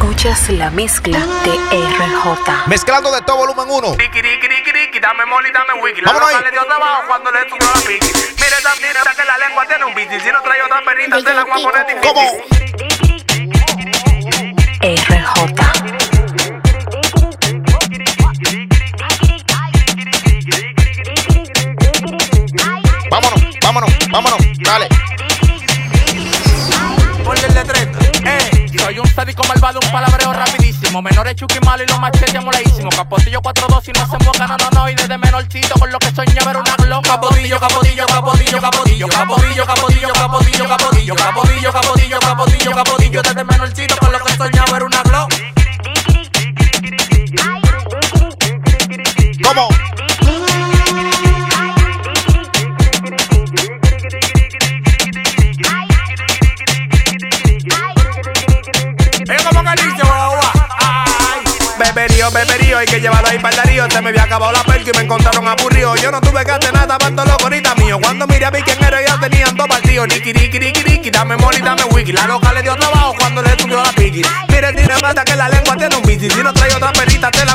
Escuchas la mezcla de RJ. Mezclando de todo volumen 1. Ricky, Ricky, Ricky, Ricky, dame dame wiki. La Vámonos ahí. loca le dio trabajo cuando le subió la piqui. Mire esa tira que la lengua tiene un bici. Si no trae otra perrita, se la voy a poner difícil. ¿Cómo? RJ. Vámonos, vámonos, vámonos. Sádico malvado, un palabreo rapidísimo. Menores chuki malo y los machetes moladísimos. Capotillo 4-2 y no se emboca, no, no, no. Y desde menorcito con lo que soñé ver una glock. Capotillo, capotillo, capotillo, capotillo. Capotillo, capotillo, capotillo, capotillo. Capotillo, capotillo, capotillo, capotillo. Desde menorcito con lo que soñé ver una glock. ¿Cómo? Beberío, beberío, hay que llevarlo ahí para el darío. Se me había acabado la perca y me encontraron aburrido. Yo no tuve que hacer nada, tanto loco ahorita mío. Cuando miré a mí quién era, ya tenían dos partidos. Niki, niki, niki, niki, dame molly, dame wiki. La loca le dio trabajo cuando le subió la piqui. Mire, tiene mata que la lengua tiene un bici. Si no trae otra perita, te la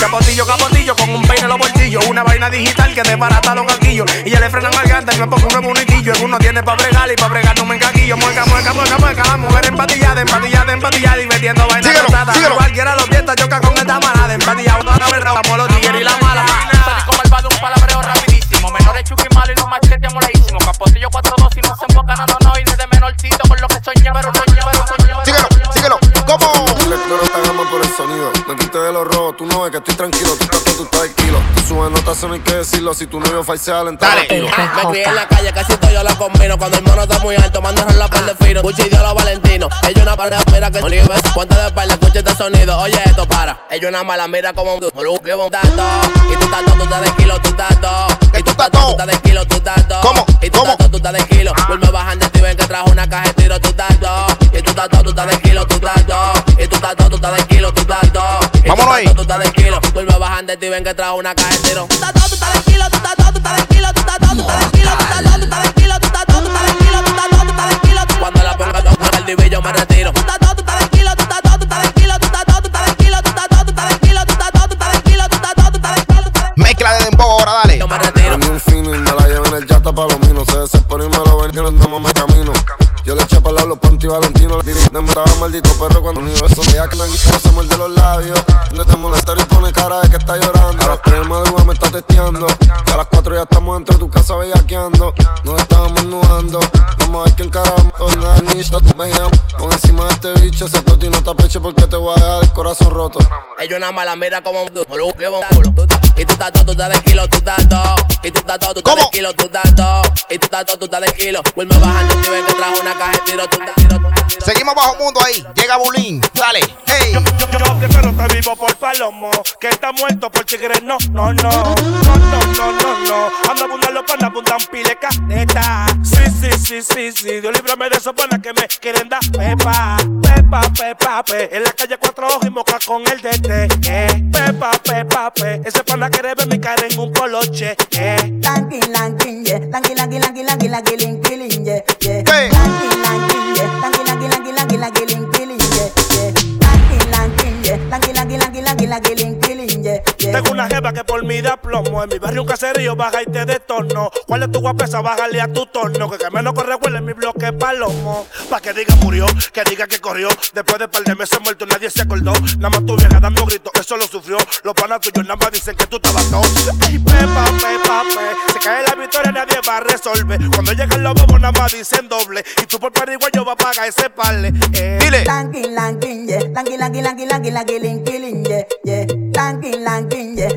Capotillo, capotillo, con un peine en los bolsillos. Una vaina digital que desbarata los gaquillos. Y ya le frenan al gante, me pongo un nuevo bonitillo. Uno tiene pa' bregar y pa' bregar no me encaquillo. Mueca, mueca, mueca, mueca. La mujer empatillada, empatillada, empatillada. Y metiendo vaina Síguelo, rotada. síguelo. Cualquiera lo piensa, choca con esta manada. Empatillado, toda la verdad, vamos los tigres y la mala. Sádico malvado, un palabreo rapidísimo. Menores chuki malo y los machetes moladísimos. Capotillo 4-2 y no se emboca, no, no, no. Y desde menorcito con lo que soñé, pero soñé, tú no ves que estoy tranquilo. Tú estás tú estás de kilo. Tú subes notas, eso no hay que decirlo. Si tu novio falsea, le entra Dale. tiro. Me crié en la calle, casi todo yo la combino. Cuando el mono está muy alto, mandan la par de fino. Gucci dio los valentinos. Ella una para mira que Oliver. Ponte de espalda, escucha este sonido. Oye, esto para. Ella una mala mira como un llevo un tato. Y tú estás todo, tú estás de kilo, tú. Que Y tú todo. tú estás de kilo, tú todo. ¿Cómo? Y tú todo, tú estás de kilo. Vuelve bajando y ven que trajo una caja de tiro, tú todo. Y tú todo, tú estás de kilo, tú todo. Y tú todo, tú estás de kilo, tú. Y tú Vámonos estás ahí. tú estás de kilo. Vuelve bajando y ven que trajo una caja Tú estás todo, tú estás de kilo, tú estás todo, tú estás de kilo, tú estás todo, tú estás de kilo, tú estás todo, tú estás de kilo, tú estás todo, tú estás de kilo, tú estás todo, tú estás de kilo. Cuando la ponga toca el divillo me retiro. Tú estás todo, tú estás de kilo, tú estás todo, tú estás de tú estás todo, tú estás de tú estás todo, tú estás de tú estás todo, tú estás de tú estás todo, tú estás de kilo, tú estás de Mezcla de dembow ahora, dale. Yo me retiro. Prendí un fino y me la llevo en el yata pa' los minos. Se desesperó y me lo ven y no andamos me valentino. La de me estaba maldito perro cuando unió eso. Ya que me no se muerde los labios. No te molestar y pone cara de que está llorando. A las 3 de madrugada me está testeando. Y a las 4 ya estamos dentro de tu casa bellaqueando. Nos estábamos nudando. Vamos a ver quién carajo. Una nicha, tú me llamas. Pon encima de este bicho. Ese y no te apeche porque te voy a dejar el corazón roto. Ella una mala mira como un Y tú estás todo, tú estás de kilo, tú estás todo. Y tú estás todo, tú estás de kilo, tú estás todo. Y tú estás todo, tú estás de kilo. Vuelve bajando y ven que trajo una caja de tiro, tú estás Seguimos bajo mundo ahí. Llega Bulín. Dale. Hey. Yo, yo, yo prefiero estar vivo por palomo que está muerto por tigre. No, no, no, no, no, no, no, no. Ando abundando con abundan pile caneta. Sí, sí, sí, sí, sí. Dios líbrame de esos panas que me quieren dar pepa. Pepa, pepa, pe. En la calle cuatro ojos y moca con el DT. Eh. Pepa, pepa, pe. Ese pana quiere ver mi cara en un poloche. Eh. Lanky, lanky, yeah. Linky, lin, yeah, yeah. Hey. Lanky, lanky, lanky, lanky, linky, lin, yeah, yeah. Lanky, lanky, yeah. Lanky, lanky, lanky, lanky, lanky, linky, lin, yeah, yeah. Tengo una jeva que por mí da plomo. En mi barrio un caserío baja y te detorno. ¿Cuál es tu guapesa? Bájale a tu torno. Que que menos corre huele en mi bloque palomo. Pa' que diga murió, que diga que corrió. Después de par de meses muerto nadie se acordó. Nada más tu vieja dando gritos, eso lo sufrió. Los panas tuyos nada más dicen que tú estabas todo. Ay, pepa, pepa, pe. Se cae la victoria, nadie va a resolver. Cuando llegan los bobos nada más dicen doble. Y tú por pariguayo vas a pagar ese parle. Eh. Dile. Lanky, lanky, yeah. Lanky, lanky, lanky, lanky, lanky, linky, lin, yeah, yeah. Yeah. Yeah.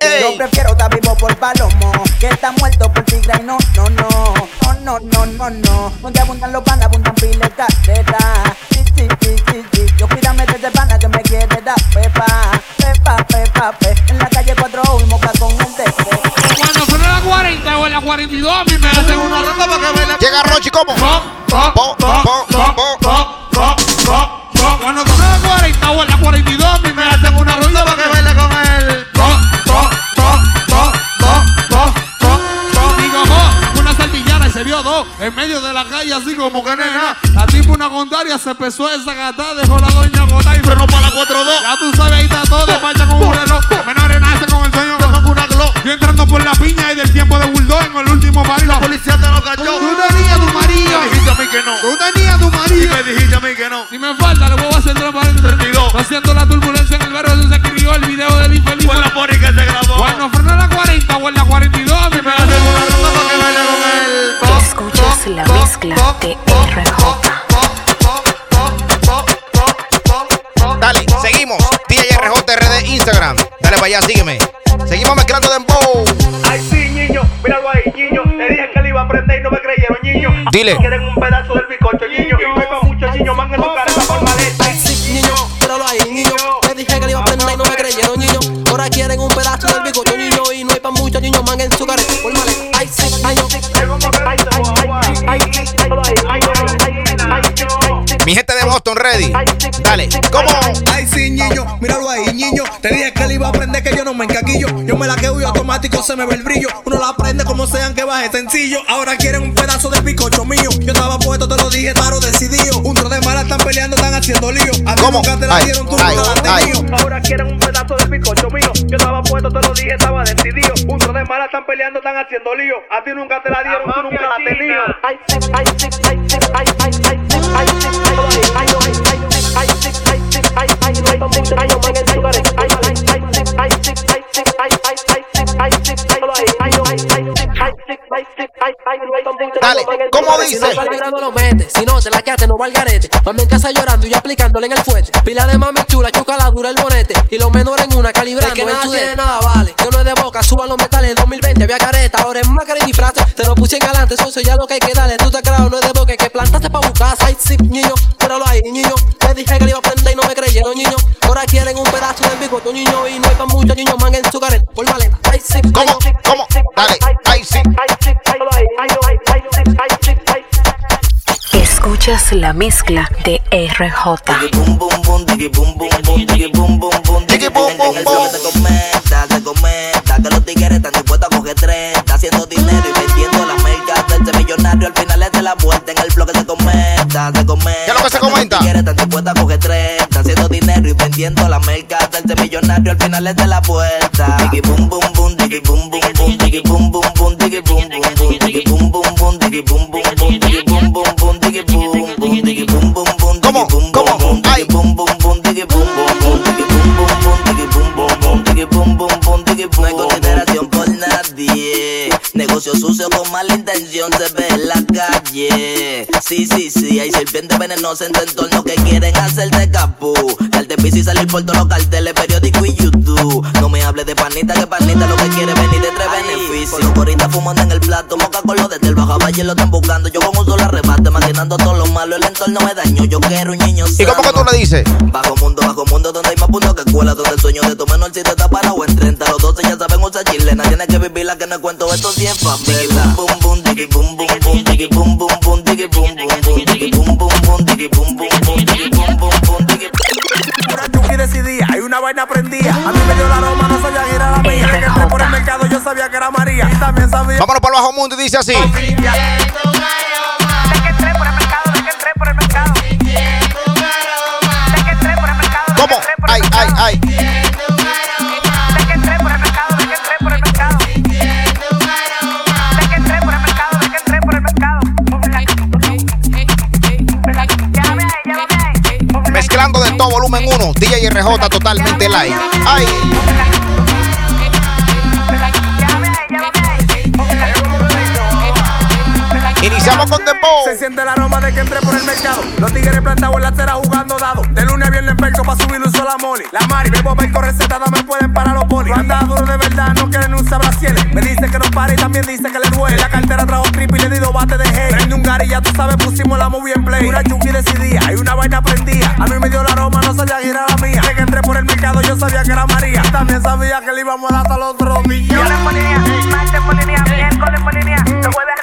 Ey. Yo prefiero estar vivo por palomo que estar muerto por tigre y no, no, no. No, no, no, no, no. Donde abundan los panas, abundan piles carretas. Sí, sí, sí, sí, sí. Yo cuídame de ese pana que me quiere dar pepa. Pepa, pepa, pe. En la calle cuatro ojos y moca con un teque. Cuando son las 40 o las 42, a mí me hacen una ronda para que baile. Llega Rochi, ¿cómo? Pop, pop, Pop, pop, pop, pop, pop. pop, pop, pop, pop. Cuando son las en medio de la calle así como que nena. La tipo una contraria se pesó esa gata, dejó la doña gota y frenó para la 4-2. Ya tú sabes, ahí está todo, despacha con un reloj. Menores nace con el sueño de una glow. Yo entrando por la piña y del tiempo de Bulldog en el último barrio. La policía te lo cayó. Tú tenías tu marido. Me dijiste a mí que no. Tú tenías tu Y marido. me dijiste a mí que no. Si me falta, le voy a hacer transparente. 32. Haciendo la turbulencia en el barrio, se escribió el video del infeliz. Fue la pori que se grabó. Cuando frenó en la 40 o en la 42, La mezcla de RJ. Dale, seguimos. DJ RJRD Instagram. Dale para allá, sígueme. Seguimos mezclando Dembow. Ay, sí, niño, míralo ahí, niño. Le dije que le iba a prender y no me creyeron, niño. Dile. Quieren un pedazo del bizcocho, niño. Y no hay pa' muchos niños, man, en tu careta por maleta. Sí, niño, míralo ahí, niño. Le dije que le iba a prender y no me creyeron, niño. Ahora quieren un pedazo del bigote, niño. Y no hay pa' muchos niños, man, en su careta. Mi gente de Boston, ready. Dale, ¿cómo? Ay, sí, niño, míralo ahí, niño. Te dije que le iba a aprender que yo no me encaquillo. Yo me la quedo y automático se me ve el brillo. Uno la aprende como sean que baje sencillo. Ahora quieren un pedazo del picocho mío. Yo estaba puesto, te lo dije, claro, decidido. Un tro de mala están peleando, están haciendo lío. A ti ¿Cómo? nunca te la Ay, dieron, tú ay, nunca la tenido. Ahora quieren un pedazo del bizcocho mío. Yo estaba puesto, te lo dije, estaba decidido. Un tro de mala están peleando, están haciendo lío. A ti nunca te la dieron, tú nunca la has tenido. Ay, sí, ay, sí, ay, sí, ay, ay, ay, ay, Dale, ¿cómo dice? Si no lo si te la quedaste, no va al garete. Mami en casa llorando y yo aplicándole en el fuerte. Pila de mami chula, chuca la dura el bonete. Y los menores en una calibrando. que nada tiene nada vale. Yo no es de boca, suban los metales. En 2020 había careta, ahora es máscara y disfraz. Te lo puse en galante, socio, ya lo que hay que darle. Tú te creas, no es de boca, que plantaste pa' buscar. Ay, sí, niño, míralo ahí, niño. Te dije que le iba a creyeron, niño. Ahora quieren un pedazo del bigote, niño. Y no hay pa' muchos niños, man, en su careta. Por maleta. Ay, sí, ¿Cómo? niño. ¿Cómo? Dale, ay, sí. Escuchas la mezcla de RJ. Bum bum bum, digi bum bum bum, digi bum bum bum, Digi el bum. flow que se comenta, que los tigres están dispuestos a coger 30, haciendo dinero y vendiendo la merca, hacerse millonario al final es de la vuelta. En el flow que se comenta, se comenta. ¿Qué es lo que se comenta? Los tigres están dispuestos a coger 30, haciendo dinero y vendiendo la merca, hacerse millonario al final es de la vuelta. Digi bum bum bum, digi bum bum bum, digi bum bum bum, digi bum bum bum, digi bum bum bum, digi bum bum bum, digi bum bum bum, digi bum bum, digi digi bum bum, Ay. digi bum Negocio sucio con mala intención se ve en la calle. Sí, sí, sí, hay serpientes venenosas en tu entorno que quieren hacerte capú. Darte piso y salir por todos los carteles, periódico y YouTube. No me hables de panita, que panita lo que quiere venir de tres beneficios. Los coritas fumando en el plato, moca con los desde el bajo valle lo están buscando. Yo con un solo arrebate, maquinando todo lo malo. El entorno me dañó, yo quiero un niño ¿Y cómo que tú sano. le dices? Bajo mundo, bajo mundo, donde hay más puntos que escuela, donde el sueño de tu menor si te está parado en 30. Los 12 ya saben usar chilena, tienes que vivirla, que no cuento esto si es favela. Bum bum, digi bum bum bum, digi bum bum bum, digi bum bum bum, digi bum bum bum, digi bum bum bum, digi bum bum bum, digi Una chuki decidía, hay una vaina prendía. A mí me dio la aroma, no sabía que era la mía. Que entré por el mercado, yo sabía que era María. Y también sabía. Vámonos para el bajo mundo y dice así. Ay, ay, ay. Todo, volumen 1. DJ RJ totalmente live. Ay. Iniciamos con Dembow. Se siente el aroma de que entré por el mercado. Los tigres plantados en la acera jugando dado. De lunes a viernes perco pa' subir un solo moli. La mari, bebo perco recetada, me pueden parar los polis. Anda duro de verdad, no quieren usar brasieles. Me dice que no pare y también dice que le duele. La cartera trajo triple y le di dos bates de hey. Prende un gari, ya tú sabes, pusimos la movie en play. Una chuki decidía, hay una vaina prendía. A mí me dio la aroma, no sabía que era la mía. Desde que entré por el mercado, yo sabía que era María. También sabía que le íbamos a dar hasta los martes por línea, miércoles por línea, los jueves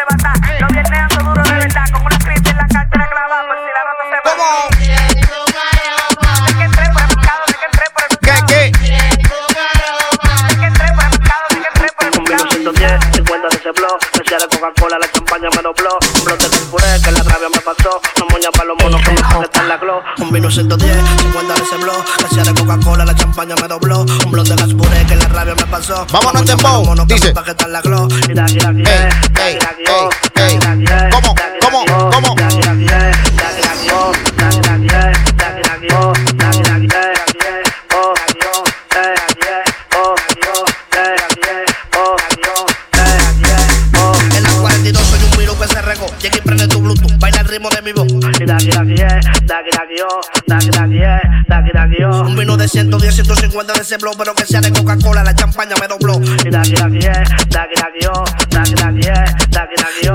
Coca-Cola, la champaña me dobló. Un brote de puré que la rabia me pasó. Una moña para los monos que me están la glow. Un vino 110, 50 veces blow. Gracias de Coca-Cola, la champaña me dobló. Un brote de puré que la rabia me pasó. Vámonos en tempo. Dice. Ey, ey, ey. 10, 150 de ese blog, pero que sea de Coca-Cola, la champaña me dobló.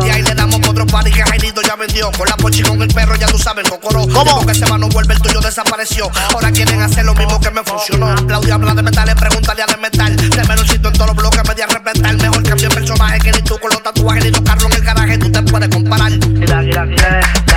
Y ahí le damos otro party que Jairito ya vendió. Con la pochi con el perro, ya tú sabes, Cocoro. ¿Cómo? que ese mano vuelve, el tuyo desapareció. Ahora quieren hacer lo mismo que me funcionó. Claudia habla de metales, pregúntale a de metal. En todos los bloques, me di a respetar. Mejor cambio el personaje que ni tú con los tatuajes, ni tocarlo en el garaje, tú te puedes comparar. Y.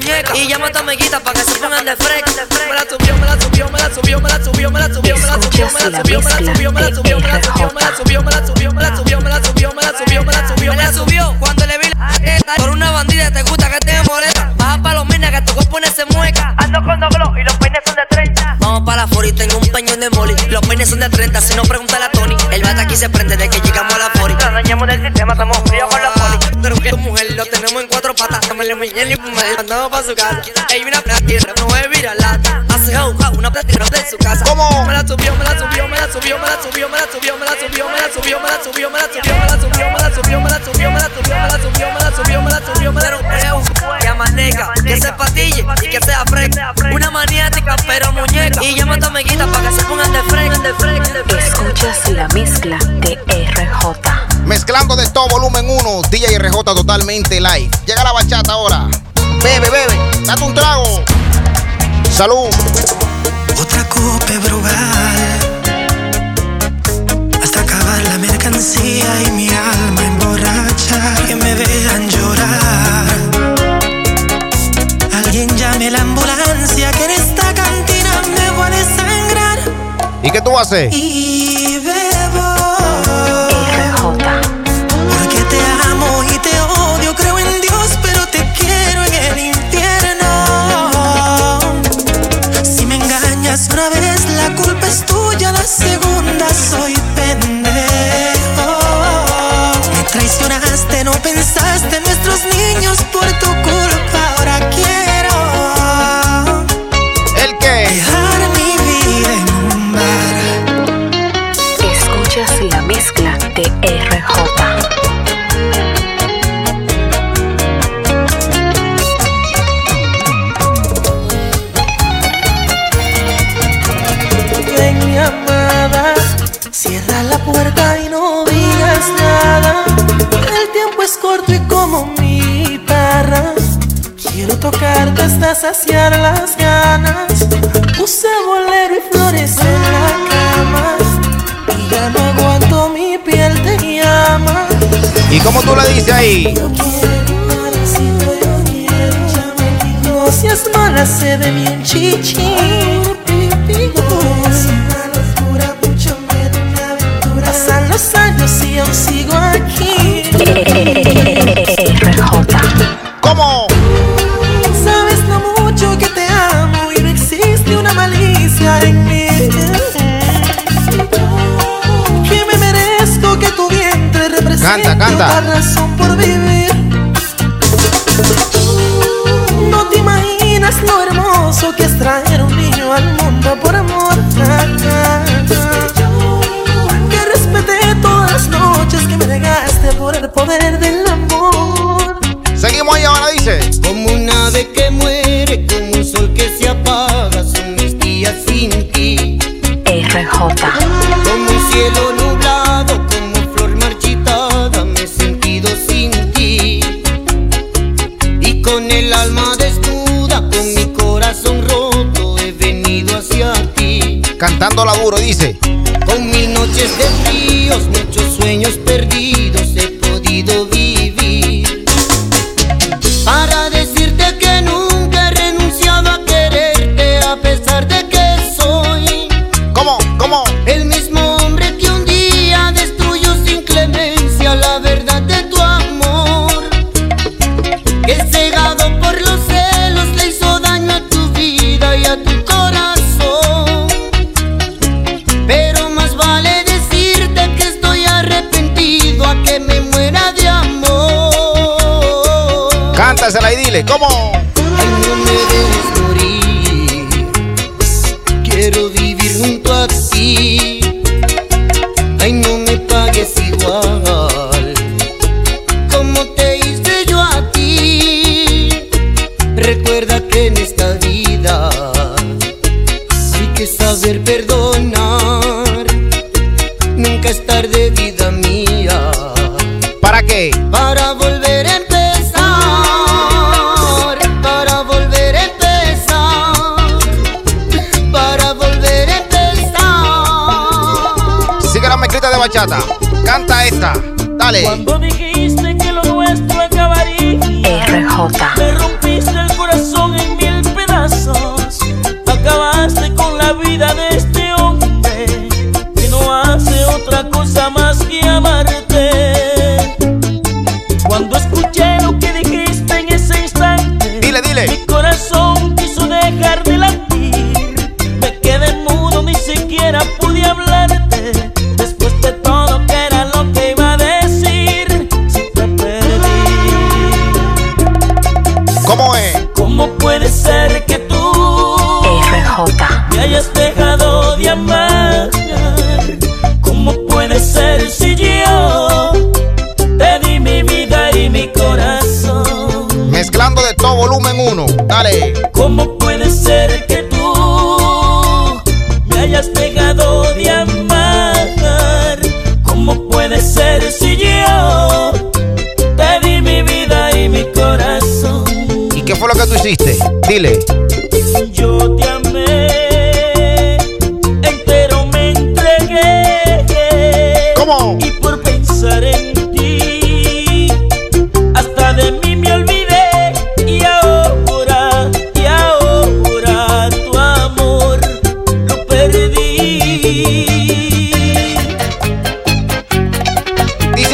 muñeca. Y llama a tu amiguita para que se pongan de fresca. Me la subió, me la subió, me la subió, me la subió, me la subió, me la subió, me la subió, me la subió, me la subió, me la subió, me la subió, me la subió, me la subió, me la subió, me la subió, me la subió, me la subió. Cuando le vi la por una bandida te gusta 40 tengo un peñón de molly. Los peines son de 30, si no pregunta a Tony. El bata aquí se prende de que llegamos a la 40. Nos dañamos del sistema, estamos fríos con la poli. Pero que mujer lo tenemos en cuatro patas. Dámele mi y pumel, andamos pa' su casa. Ey, una plata, no es vira lata. Hace jauja, una plata de su casa. ¿Cómo? Me la subió, me la subió, me la subió, me la subió, me la subió, me la subió, me la subió, me la subió, me la subió, me la subió, me la subió, me la subió, me la subió, me la subió, me la subió, me la subió, me la subió, me la subió, me la subió, que se patille y que sea fresca. Una maniática pero muñeca. Y llama a tu amiguita para que se pongan de fresca. Escuchas la mezcla de RJ. Mezclando de todo volumen 1, DJ RJ totalmente live. Llega la bachata ahora. Bebe, bebe, date un trago. Salud. Otra copa brugal Hasta acabar la mercancía y mi alma emborracha Que me vean llorar llame la ambulancia Que en esta cantina me voy a desangrar ¿Y qué tú haces? Y tocarte hasta saciar las ganas. Puse bolero y flores en la cama y ya no aguanto mi piel te llama. ¿Y cómo tú le dices ahí? Yo quiero un abracito, yo quiero ya me quito. No seas mala, sé de bien chichi. Pasan los años y aún sigo aquí. Malicia en mí. Que me merezco que tu vientre represente Canta, canta. otra razón por vivir. No te imaginas lo hermoso que es traer un niño al mundo por amor. Que respeté todas las noches que me negaste por el poder del amor. Seguimos ahí ahora, ti. Cantándola duro, dice. Con mil noches de fríos,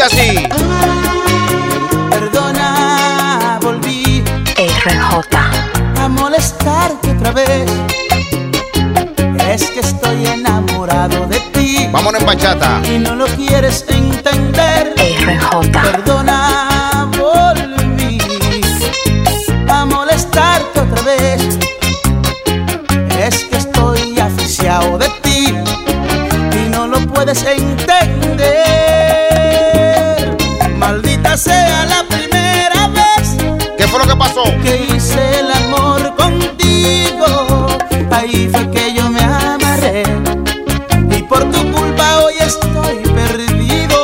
así. Perdona, volví. RJ. A molestarte otra vez. Es que estoy enamorado de ti. Vámonos en bachata. Y no lo quieres entender. RJ. Perdona, volví. A molestarte otra vez. Es que estoy aficiado de ti. Y no lo puedes entender. Que hice el amor contigo, ahí fue que yo me amarré. Y por tu culpa hoy estoy perdido.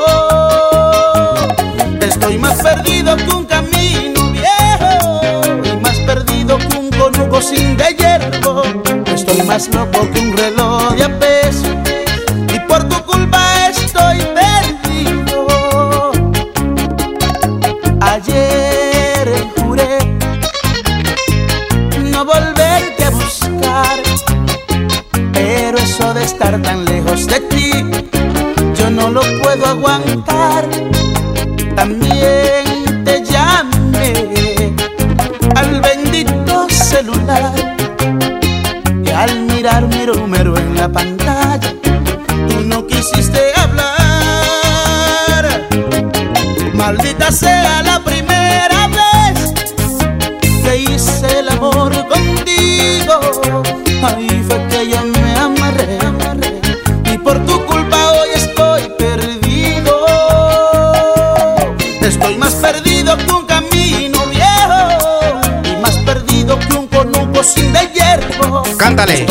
Estoy más perdido que un camino viejo. Y más perdido que un conuco sin de hierro. Estoy más loco que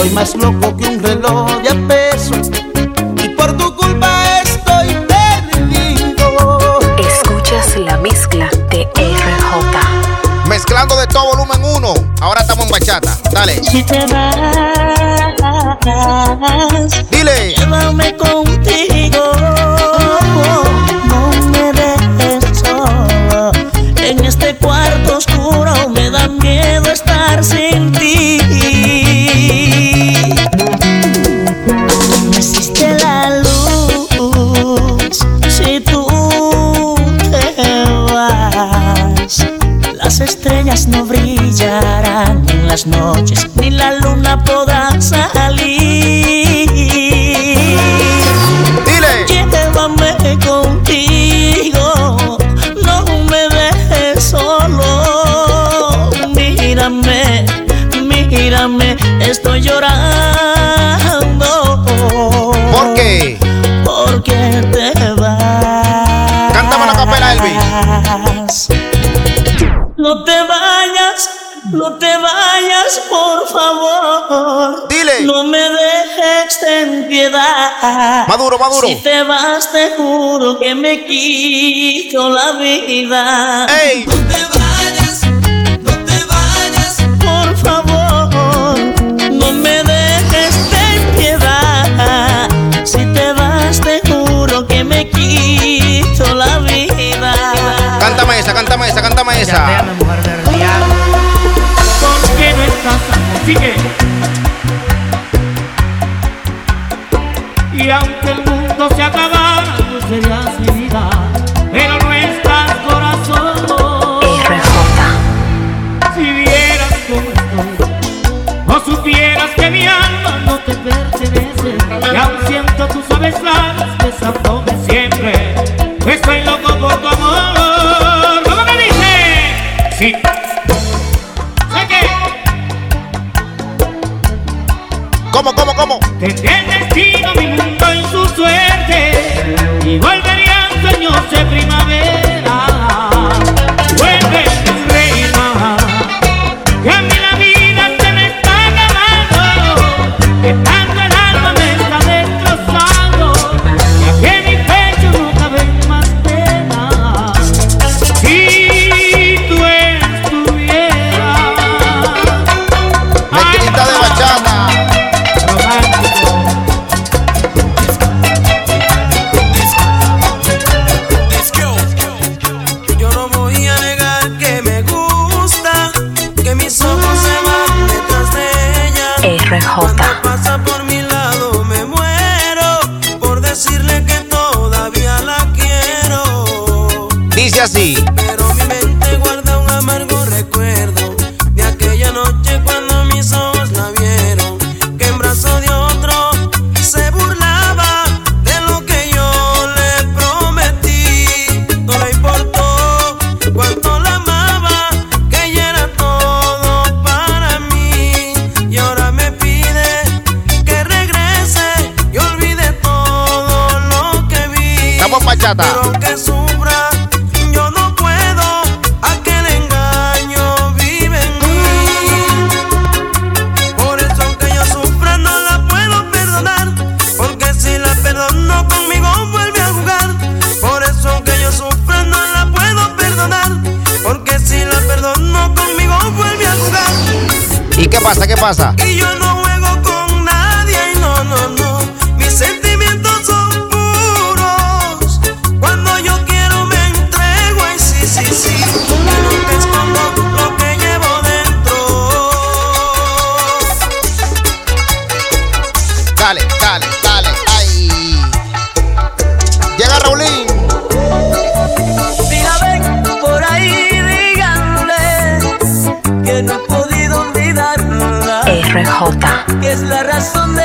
Estoy más loco que un reloj de a peso. Y por tu culpa estoy perdido. Escuchas la mezcla de RJ. Mezclando de todo volumen 1. Ahora estamos en bachata. Dale. Si te las noches. Maduro, maduro. Si te vas, te juro que me quito la vida. ¡Ey! No te vayas, no te vayas, por favor. No me dejes en piedad. Si te vas, te juro que me quito la vida. Cántame esa, cántame esa, cántame esa. ¿Por qué no estás Sigue. Y aunque el mundo se acabara, tú serías mi vida. Pero no estás corazón. Si vieras cómo estoy, o supieras que mi alma no te pertenece. Y aún siento tus suaves labios besándome siempre. Estoy loco por tu amor. ¿Cómo que dice? Sí. ¿Cómo, cómo, cómo? Tendré el destino, mi mundo Y volverían bachata. Pero aunque sufra, yo no puedo, aquel engaño vive en mí. Por eso aunque yo sufra no la puedo perdonar, porque si la perdono conmigo vuelve a jugar. Por eso aunque yo sufra no la puedo perdonar, porque si la perdono conmigo vuelve a jugar. ¿Y qué pasa? ¿Qué pasa? Que es la razón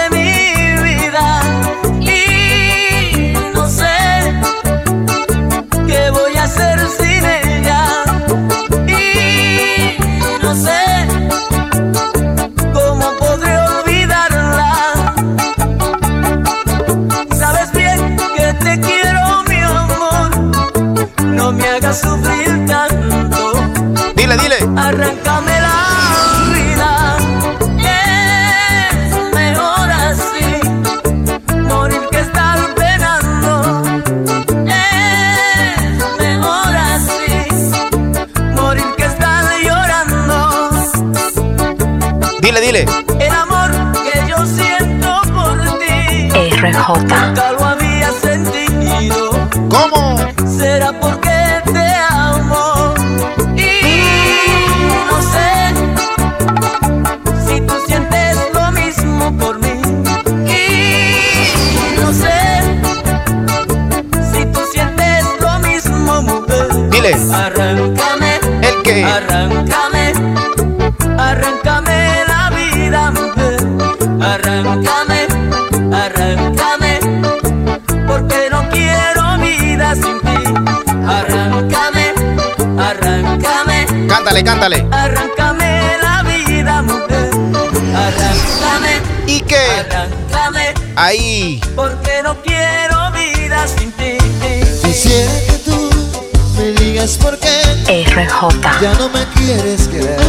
Ya no me quieres querer.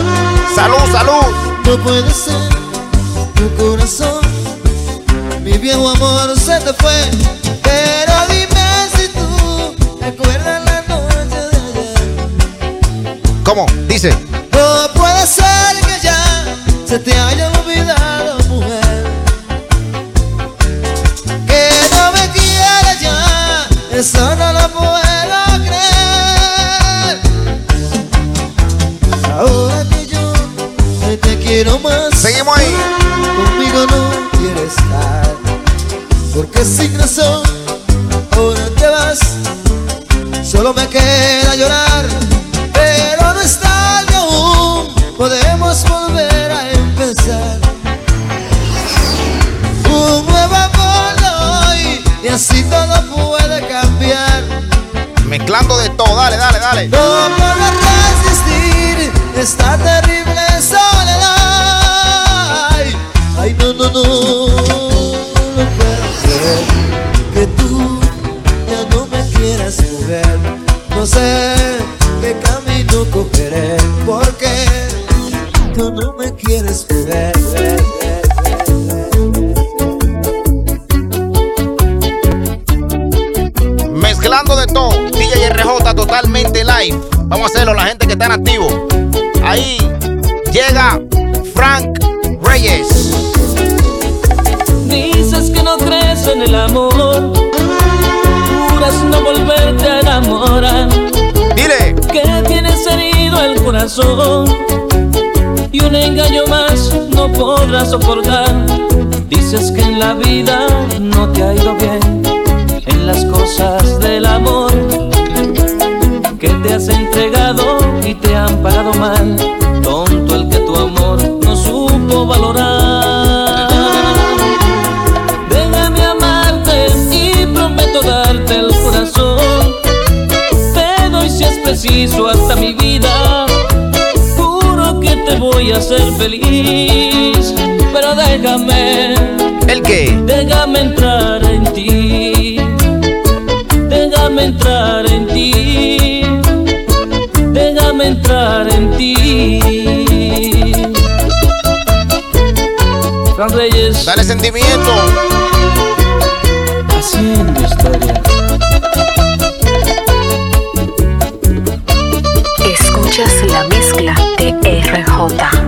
Salud, salud. No puede ser tu corazón. Mi viejo amor se te fue. Pero dime si tú recuerdas la noche de ayer. ¿Cómo? Dice. No puede ser que ya se te haya totalmente live. Vamos a hacerlo, la gente que está en activo. Ahí llega Frank Reyes. Dices que no crees en el amor, juras no volverte a enamorar. Dile. Que tienes herido el corazón y un engaño más no podrás soportar. Dices que en la vida no te ha ido bien en las cosas del amor, has entregado y te han pagado mal. Tonto el que tu amor no supo valorar. Déjame amarte y prometo darte el corazón. Te doy si es preciso hasta mi vida. Juro que te voy a hacer feliz. Pero déjame. ¿El qué? Déjame entrar en ti. Déjame entrar Entrar en ti. Fran Reyes. Dale sentimiento. Haciendo historia. Escuchas la mezcla de RJ.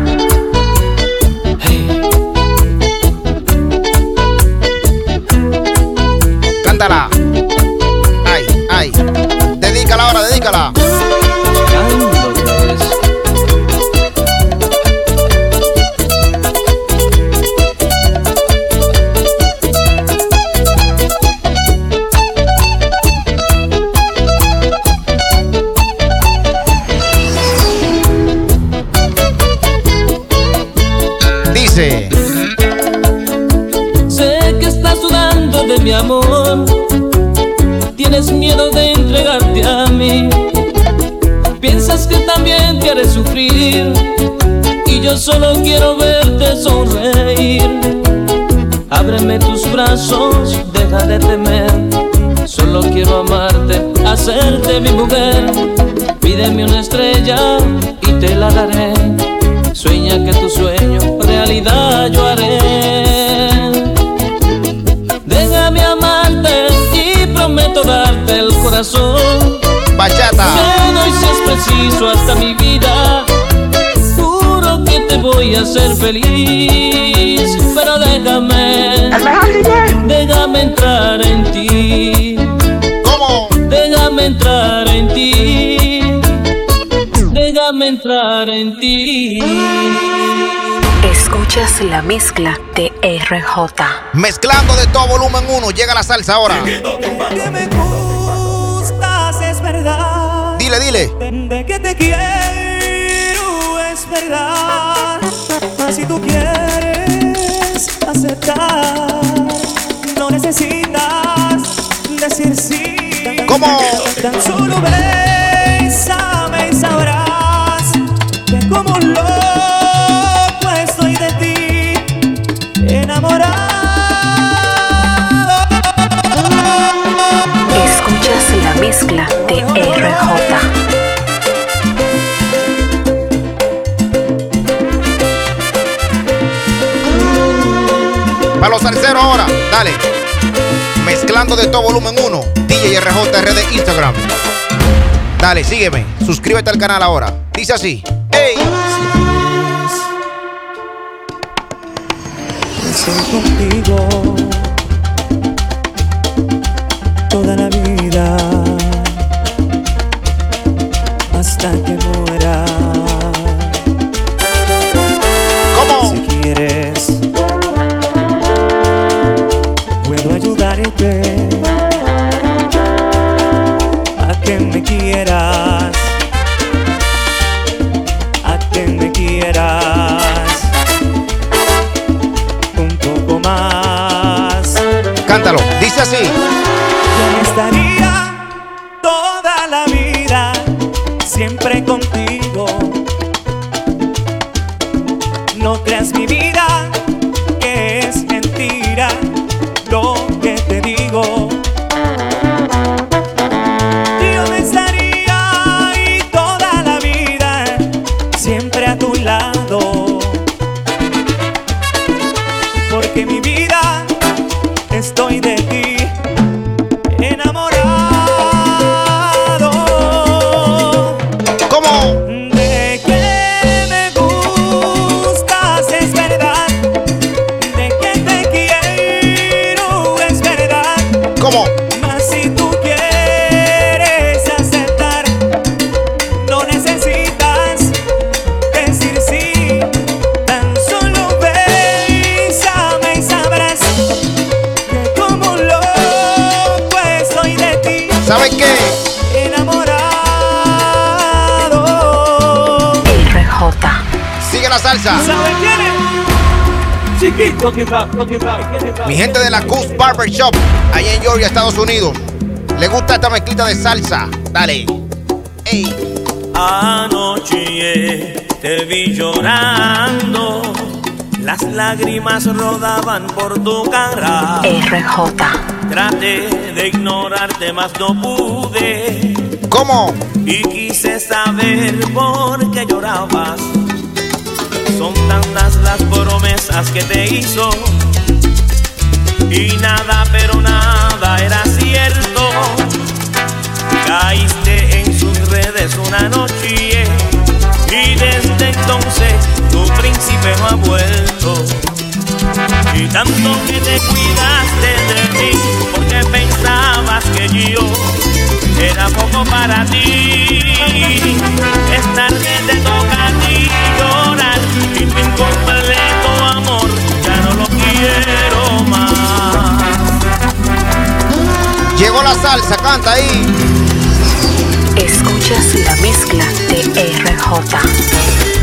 Brazos, deja de temer. Solo quiero amarte, hacerte mi mujer. Pídeme una estrella y te la daré. Sueña que tu sueño realidad yo haré. Déjame amarte y prometo darte el corazón. Bachata. Te doy si es preciso hasta mi vida. Juro que te voy a hacer feliz. Pero déjame. Entrar en ti. ¿Cómo? Déjame entrar en ti. Déjame entrar en ti. Escuchas la mezcla de RJ. Mezclando de todo volumen 1. Llega la salsa ahora. Que me gustas, es verdad. Dile, dile. De que te quiero, es verdad. Si tú quieres aceptar, no necesitas decir sí. ¿Cómo? Tan solo bésame y sabrás que como un loco estoy de ti, enamorado. Escuchas la mezcla de RJ. Para los terceros ahora, dale. Mezclando de todo volumen 1. DJ RJRD Instagram. Dale, sígueme. Suscríbete al canal ahora. Dice así. ¡Ey! ¿Saben qué? Enamorado. RJ. Sigue la salsa. ¿Saben quién es? Chiquito. Mi gente de la Goose Barber Shop, allá en Georgia, Estados Unidos. ¿Le gusta esta mezclita de salsa? Dale. Ey. Anoche te vi llorando, las lágrimas rodaban por tu cara. RJ. Traté de ignorarte, mas no pude. ¿Cómo? Y quise saber por qué llorabas. Son tantas las promesas que te hizo. Y nada, pero nada era cierto. Caíste en sus redes una noche. Desde entonces tu príncipe no ha vuelto. Y tanto que te cuidaste de mí, porque pensabas que yo era poco para ti. Esta tarde te toca a ti llorar y tu incompleto amor ya no lo quiero más. Llegó la salsa, canta ahí. Escuchas la mezcla de RJ.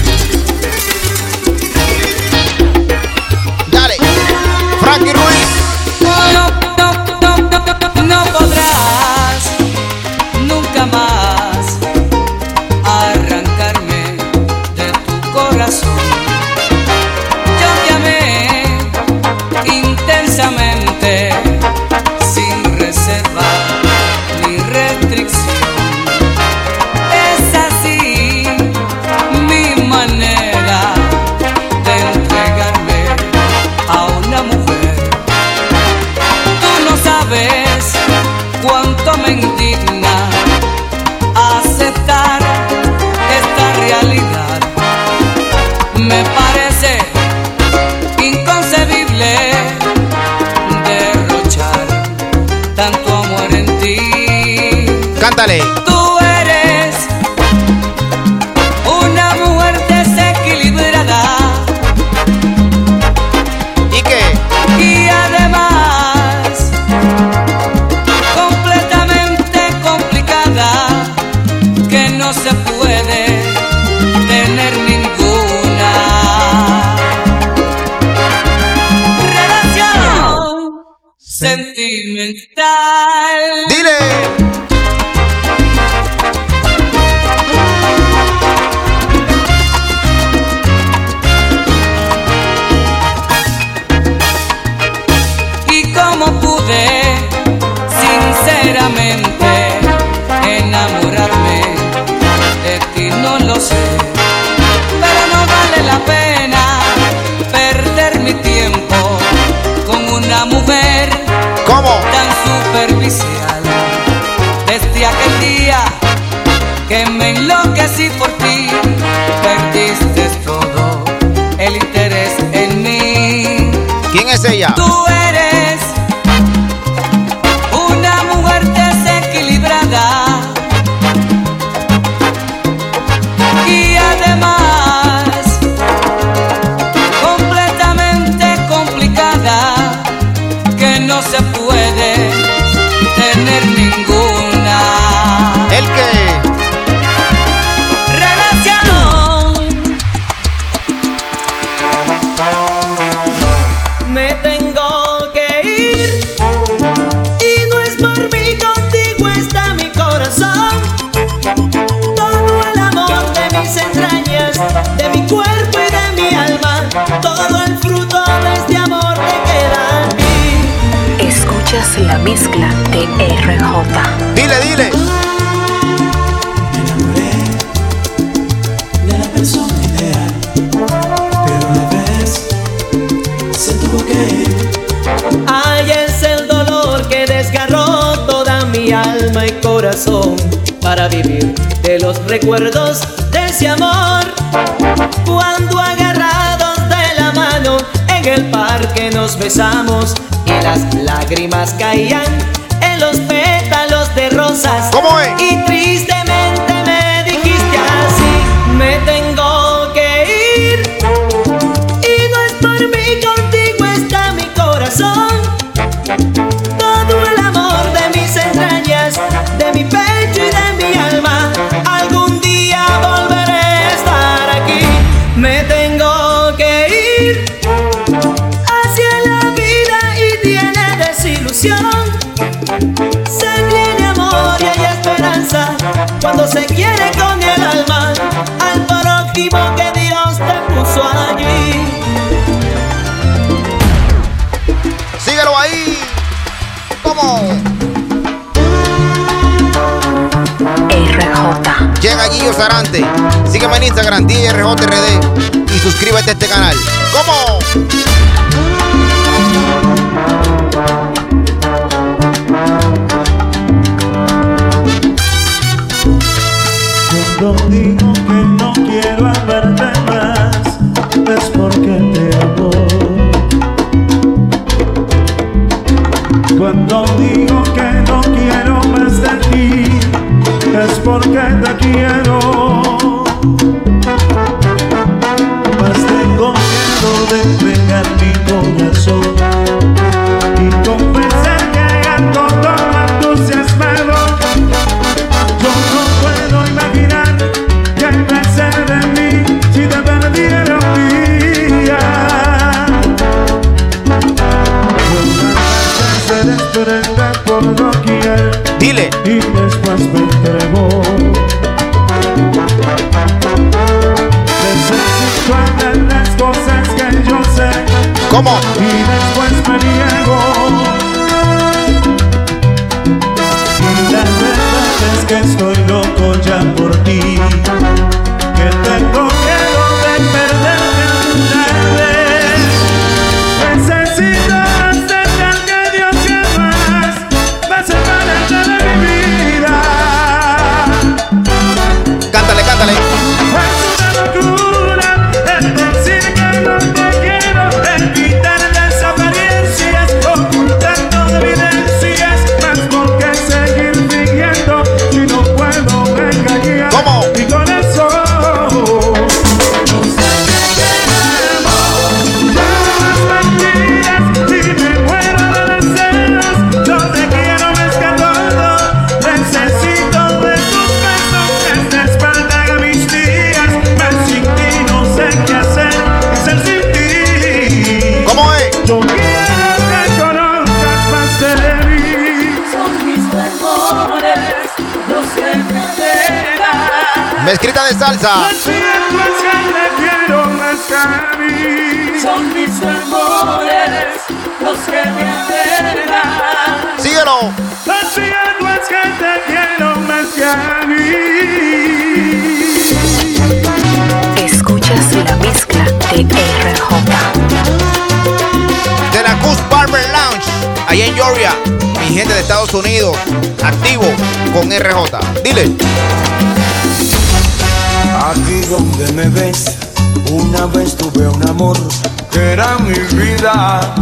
Sentimental. Dile. Marsella. Tú eres mezcla de RJ. Dile, dile. Me enamoré de la persona ideal, pero una vez se tuvo que ir. Ay, es el dolor que desgarró toda mi alma y corazón para vivir de los recuerdos de ese amor. Cuando agarrados de la mano en el parque nos besamos y las lágrimas caían en los pétalos de rosas. ¿Cómo es? Y triste se quiere con el alma al prójimo que Dios te puso allí. Síguelo ahí. ¿Cómo? RJ. Llega Guillo Sarante. Sígueme en Instagram, DJRJRD. Y suscríbete a este canal. ¿Cómo? Yeah. Come on. Ahí en Georgia, mi gente de Estados Unidos, activo con RJ. Dile. Aquí donde me ves, una vez tuve un amor que era mi vida.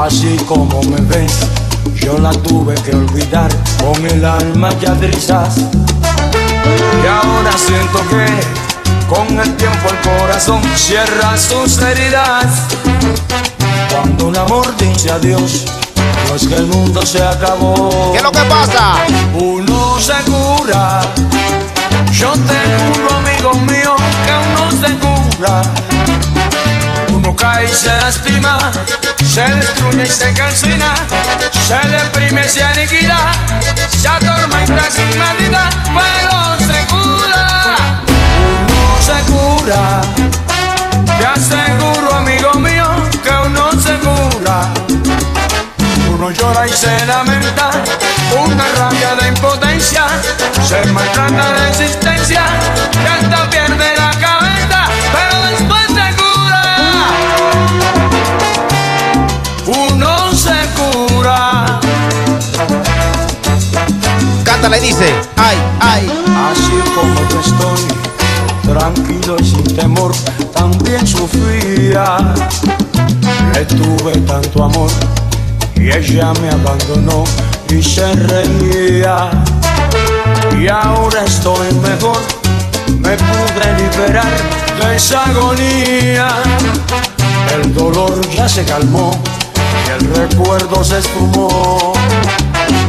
Así como me ves, yo la tuve que olvidar con el alma que adrizas. Y ahora siento que con el tiempo el corazón cierra sus heridas cuando un amor dice adiós, no es que el mundo se acabó. ¿Qué es lo que pasa? Uno se cura. Yo te juro, amigo mío, que uno se cura. Uno cae y se lastima, se destruye y se calcina, se deprime y se aniquila, se atormenta sin medida, pero se cura. Uno se cura. Te aseguro, amigo mío, Uno llora y se lamenta, una rabia de impotencia, se maltrata de existencia, y hasta pierde la cabeza, pero después se cura. Uno se cura. Cántala y dice, ay, ay. Así como yo estoy, tranquilo y sin temor, también sufría. Le tuve tanto amor y ella me abandonó y se reía. Y ahora estoy mejor, me pude liberar de esa agonía. El dolor ya se calmó y el recuerdo se esfumó.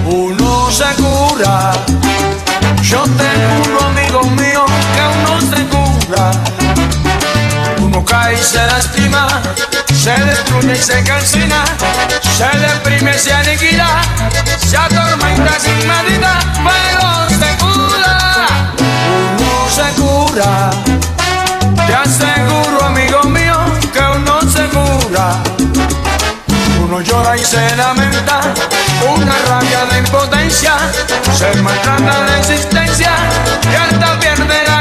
Uno se cura, yo te juro, amigo mío, que uno se cura. Uno cae y se lastima, se destruye y se calcina, se deprime se aniquila, se atormenta sin medida, pero se cura. Uno se cura, te aseguro, amigo mío, que uno se cura. Uno llora y se lamenta, una rabia de impotencia, se maltrata de existencia y hasta pierde la